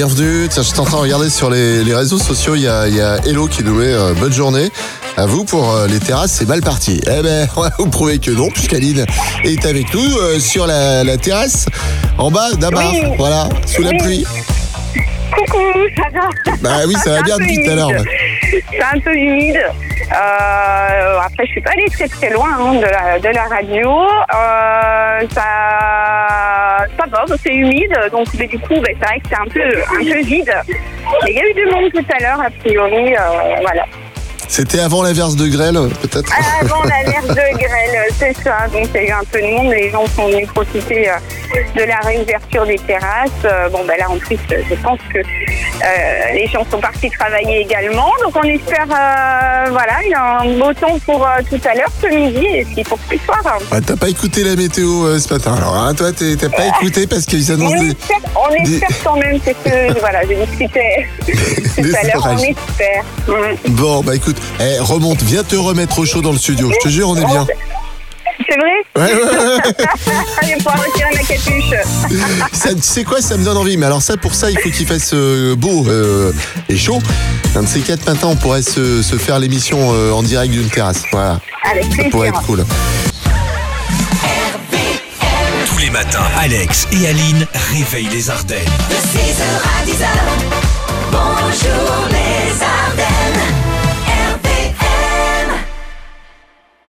bienvenue. Tiens, je suis en train de regarder sur les, les réseaux sociaux, il y a, il y a Hello qui nous met euh, bonne journée. À vous pour euh, les terrasses, c'est mal parti. Eh ben, on va vous prouver que non, puisqu'Aline est avec nous euh, sur la, la terrasse, en bas d'abord, Oui. voilà, sous la pluie. Coucou, ça va Bah oui, ça va bien depuis tout à l'heure. C'est un peu humide. Euh, après, je suis pas allée très très loin hein, de, la, de la radio. Euh, ça, c'est humide. Donc, mais du coup, ben, c'est vrai que c'est un peu, un peu vide. Mais il y a eu du monde tout à l'heure, a priori. euh, voilà. C'était avant l'averse de grêle, peut-être? Avant la mer de grêle, c'est ça. Donc il y a eu un peu de monde, les gens sont venus profiter euh, de la réouverture des terrasses. Euh, bon, ben là en plus, je pense que euh, les gens sont partis travailler également. Donc on espère, euh, voilà, il y a un beau temps pour euh, tout à l'heure, ce midi, et puis pour ce soir. Ah, T'as pas écouté la météo ce matin, alors hein, toi t'es- t'as pas écouté parce qu'ils On annoncent des... espère, on des- espère quand même, c'est ce que voilà, je discutais tout à l'heure, on espère. Bon, bah écoute, eh, remonte, viens te remettre au chaud dans le studio. Je te jure, on est bien. C'est vrai Ouais, ouais, ouais. Je vais pouvoir retirer ma capuche. Ça, tu sais quoi, ça me donne envie. Mais alors ça, pour ça, il faut qu'il fasse euh, beau euh, et chaud. Un de ces quatre matins, on pourrait se, se faire l'émission euh, en direct d'une terrasse. Voilà, Avec ça pourrait être cool. Tous les matins, Alex et Aline réveillent les Ardennes. De 6h à 10h, bonjour les